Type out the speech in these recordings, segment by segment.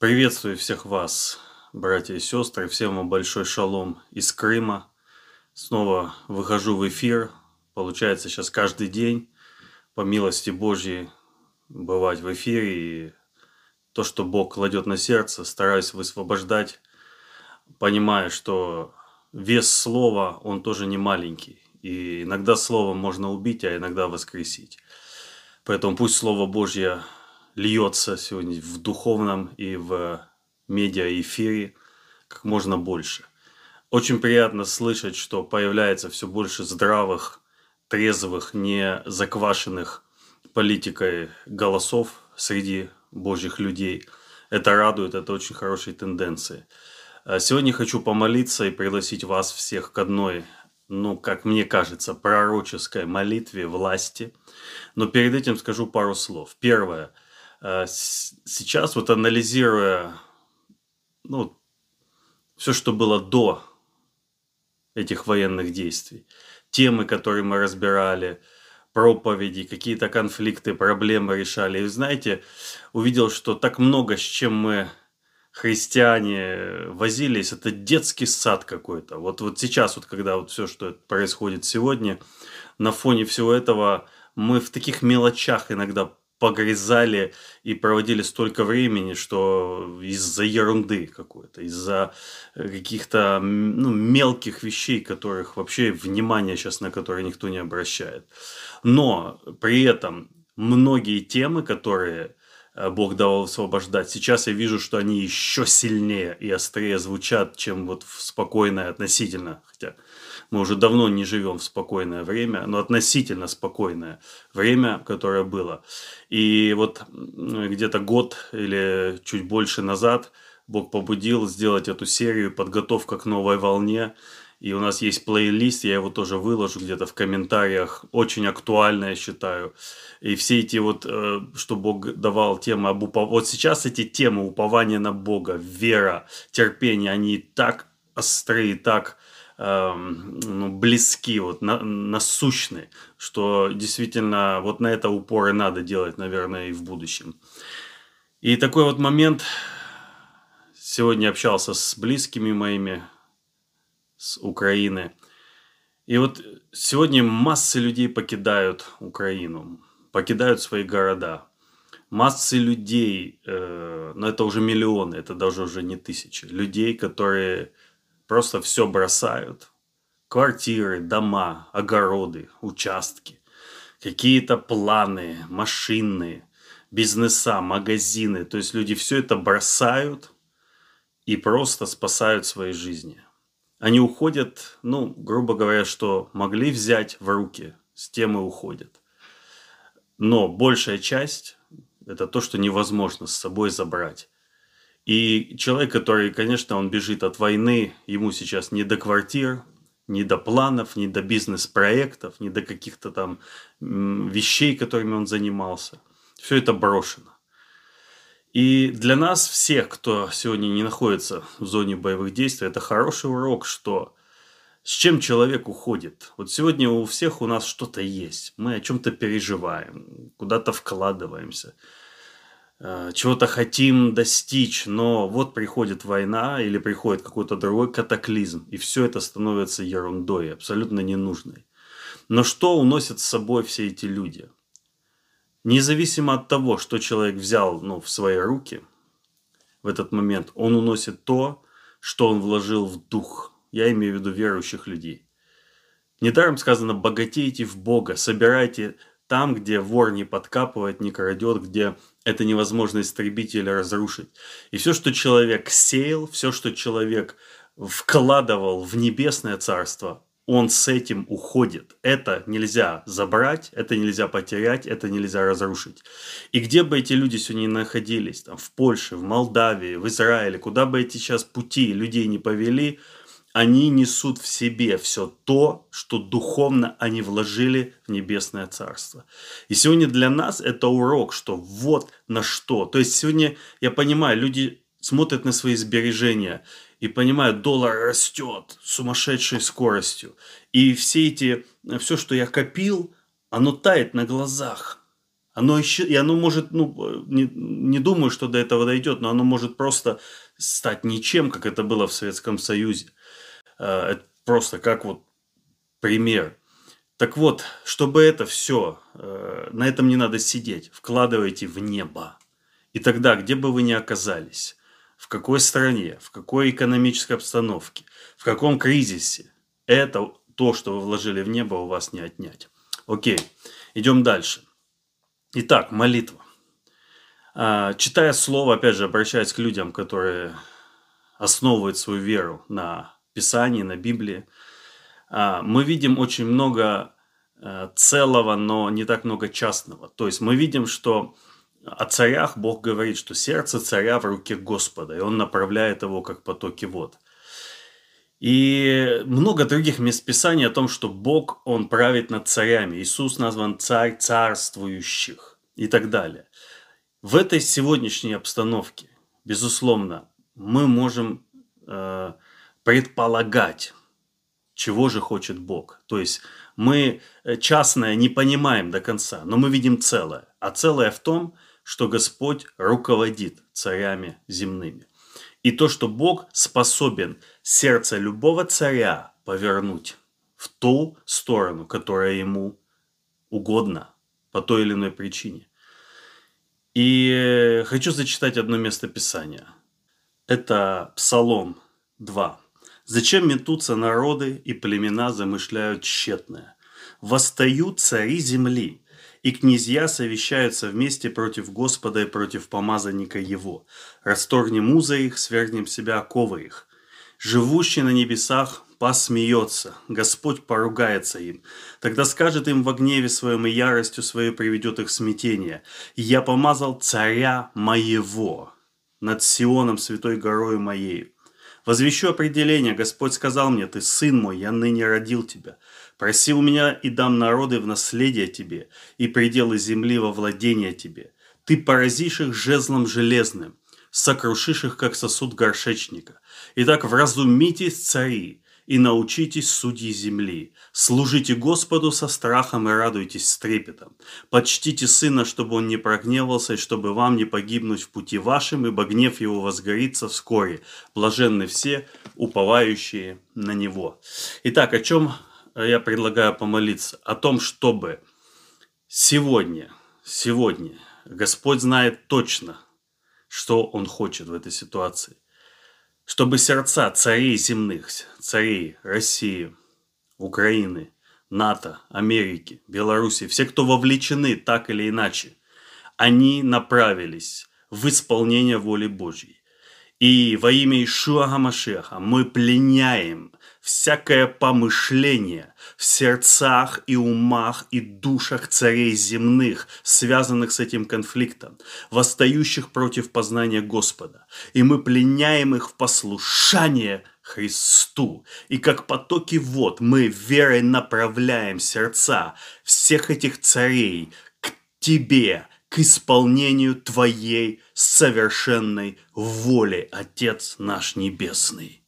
Приветствую всех вас, братья и сестры. Всем вам большой шалом из Крыма. Снова выхожу в эфир. Получается сейчас каждый день, по милости Божьей, бывать в эфире. И то, что Бог кладет на сердце, стараюсь высвобождать, понимая, что вес слова, он тоже не маленький. И иногда словом можно убить, а иногда воскресить. Поэтому пусть Слово Божье льется сегодня в духовном и в медиа-эфире как можно больше. Очень приятно слышать, что появляется все больше здравых, трезвых, не заквашенных политикой голосов среди божьих людей. Это радует, это очень хорошие тенденции. А сегодня хочу помолиться и пригласить вас всех к одной, ну, как мне кажется, пророческой молитве власти. Но перед этим скажу пару слов. Первое – Э, сейчас вот анализируя ну, все, что было до этих военных действий, темы, которые мы разбирали, проповеди, какие-то конфликты, проблемы решали. И знаете, увидел, что так много, с чем мы христиане возились, это детский сад какой-то. Вот, вот сейчас, вот когда вот все, что происходит сегодня, на фоне всего этого мы в таких мелочах иногда погрязали и проводили столько времени, что из-за ерунды какой-то, из-за э, каких-то ну, мелких вещей, которых вообще внимание сейчас на которые никто не обращает. Но при этом многие темы, которые Бог давал освобождать. Сейчас я вижу, что они еще сильнее и острее звучат, чем вот в спокойное относительно. Хотя мы уже давно не живем в спокойное время, но относительно спокойное время, которое было. И вот где-то год или чуть больше назад Бог побудил сделать эту серию «Подготовка к новой волне». И у нас есть плейлист, я его тоже выложу где-то в комментариях. Очень актуально, я считаю. И все эти вот, э, что Бог давал темы об упов... Вот сейчас эти темы упования на Бога, вера, терпение, они так острые, так Эм, ну, близки, вот, на, насущны, что действительно вот на это упор и надо делать, наверное, и в будущем. И такой вот момент, сегодня общался с близкими моими, с Украины, и вот сегодня массы людей покидают Украину, покидают свои города. Массы людей, э, но это уже миллионы, это даже уже не тысячи, людей, которые просто все бросают. Квартиры, дома, огороды, участки, какие-то планы, машины, бизнеса, магазины. То есть люди все это бросают и просто спасают свои жизни. Они уходят, ну, грубо говоря, что могли взять в руки, с тем и уходят. Но большая часть – это то, что невозможно с собой забрать. И человек, который, конечно, он бежит от войны, ему сейчас не до квартир, не до планов, не до бизнес-проектов, не до каких-то там вещей, которыми он занимался. Все это брошено. И для нас всех, кто сегодня не находится в зоне боевых действий, это хороший урок, что с чем человек уходит. Вот сегодня у всех у нас что-то есть. Мы о чем-то переживаем, куда-то вкладываемся – Э, чего-то хотим достичь, но вот приходит война или приходит какой-то другой катаклизм, и все это становится ерундой, абсолютно ненужной. Но что уносят с собой все эти люди? Независимо от того, что человек взял ну, в свои руки в этот момент, он уносит то, что он вложил в дух. Я имею в виду верующих людей. Недаром сказано, богатейте в Бога, собирайте там, где вор не подкапывает, не крадет, где это невозможно истребить или разрушить. И все, что человек сеял, все, что человек вкладывал в небесное царство, он с этим уходит. Это нельзя забрать, это нельзя потерять, это нельзя разрушить. И где бы эти люди сегодня ни находились, там, в Польше, в Молдавии, в Израиле, куда бы эти сейчас пути людей не повели – они несут в себе все то, что духовно они вложили в небесное царство. И сегодня для нас это урок, что вот на что. То есть сегодня, я понимаю, люди смотрят на свои сбережения и понимают, доллар растет сумасшедшей скоростью. И все эти, все, что я копил, оно тает на глазах. Оно еще, и оно может, ну, не, не думаю, что до этого дойдет, но оно может просто стать ничем, как это было в Советском Союзе. Э, это просто как вот пример. Так вот, чтобы это все, э, на этом не надо сидеть, вкладывайте в небо. И тогда, где бы вы ни оказались, в какой стране, в какой экономической обстановке, в каком кризисе, это то, что вы вложили в небо, у вас не отнять. Окей, идем дальше. Итак, молитва. А, читая слово, опять же, обращаясь к людям, которые основывают свою веру на Писании, на Библии, а, мы видим очень много э, целого, но не так много частного. То есть мы видим, что о царях Бог говорит, что сердце царя в руке Господа, и он направляет его как потоки вод. И много других мест Писания о том, что Бог, Он правит над царями. Иисус назван царь царствующих и так далее. В этой сегодняшней обстановке, безусловно, мы можем э, предполагать, чего же хочет Бог. То есть мы э, частное не понимаем до конца, но мы видим целое. А целое в том, что Господь руководит царями земными. И то, что Бог способен сердце любого царя повернуть в ту сторону, которая ему угодна по той или иной причине. И хочу зачитать одно место Писания. Это Псалом 2. «Зачем метутся народы и племена замышляют тщетное? Восстают цари земли, и князья совещаются вместе против Господа и против помазанника Его. Расторгнем уза их, свергнем себя оковы их. Живущий на небесах посмеется, Господь поругается им. Тогда скажет им во гневе своем и яростью своей приведет их смятение. Я помазал царя моего над Сионом, святой горою моей. Возвещу определение, Господь сказал мне, ты сын мой, я ныне родил тебя. Проси у меня и дам народы в наследие тебе, и пределы земли во владение тебе. Ты поразишь их жезлом железным, сокрушишь их, как сосуд горшечника. Итак, вразумитесь, цари, и научитесь судьи земли. Служите Господу со страхом и радуйтесь с трепетом. Почтите Сына, чтобы Он не прогневался, и чтобы вам не погибнуть в пути вашем, ибо гнев Его возгорится вскоре. Блаженны все, уповающие на Него. Итак, о чем я предлагаю помолиться о том, чтобы сегодня, сегодня Господь знает точно, что Он хочет в этой ситуации. Чтобы сердца царей земных, царей России, Украины, НАТО, Америки, Беларуси, все, кто вовлечены так или иначе, они направились в исполнение воли Божьей. И во имя Ишуа Гамашеха мы пленяем всякое помышление в сердцах и умах и душах царей земных, связанных с этим конфликтом, восстающих против познания Господа. И мы пленяем их в послушание Христу. И как потоки вод мы верой направляем сердца всех этих царей к Тебе, к исполнению Твоей совершенной воли, Отец наш Небесный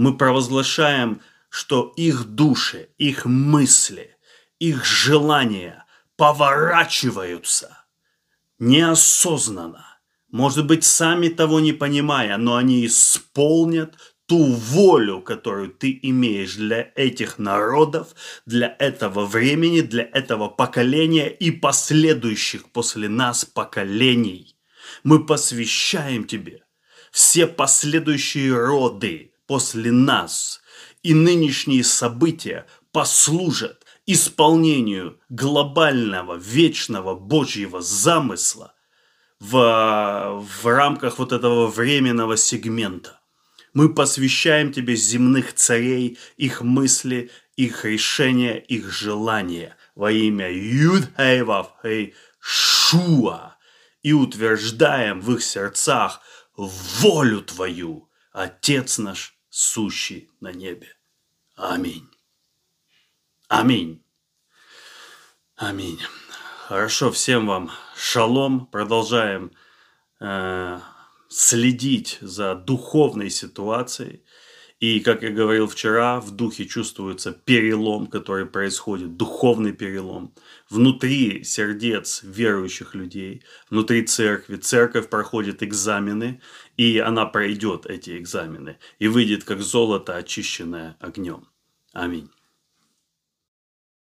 мы провозглашаем, что их души, их мысли, их желания поворачиваются неосознанно, может быть, сами того не понимая, но они исполнят ту волю, которую ты имеешь для этих народов, для этого времени, для этого поколения и последующих после нас поколений. Мы посвящаем тебе все последующие роды, после нас, и нынешние события послужат исполнению глобального, вечного Божьего замысла в, в рамках вот этого временного сегмента. Мы посвящаем тебе земных царей, их мысли, их решения, их желания во имя Юдхейвавхей Шуа и утверждаем в их сердцах волю Твою, Отец наш сущий на небе. Аминь. Аминь. Аминь. Хорошо, всем вам шалом. Продолжаем э, следить за духовной ситуацией И, как я говорил вчера, в духе чувствуется перелом, который происходит, духовный перелом. Внутри сердец верующих людей, внутри церкви. Церковь проходит экзамены, и она пройдет эти экзамены и выйдет как золото, очищенное огнем. Аминь.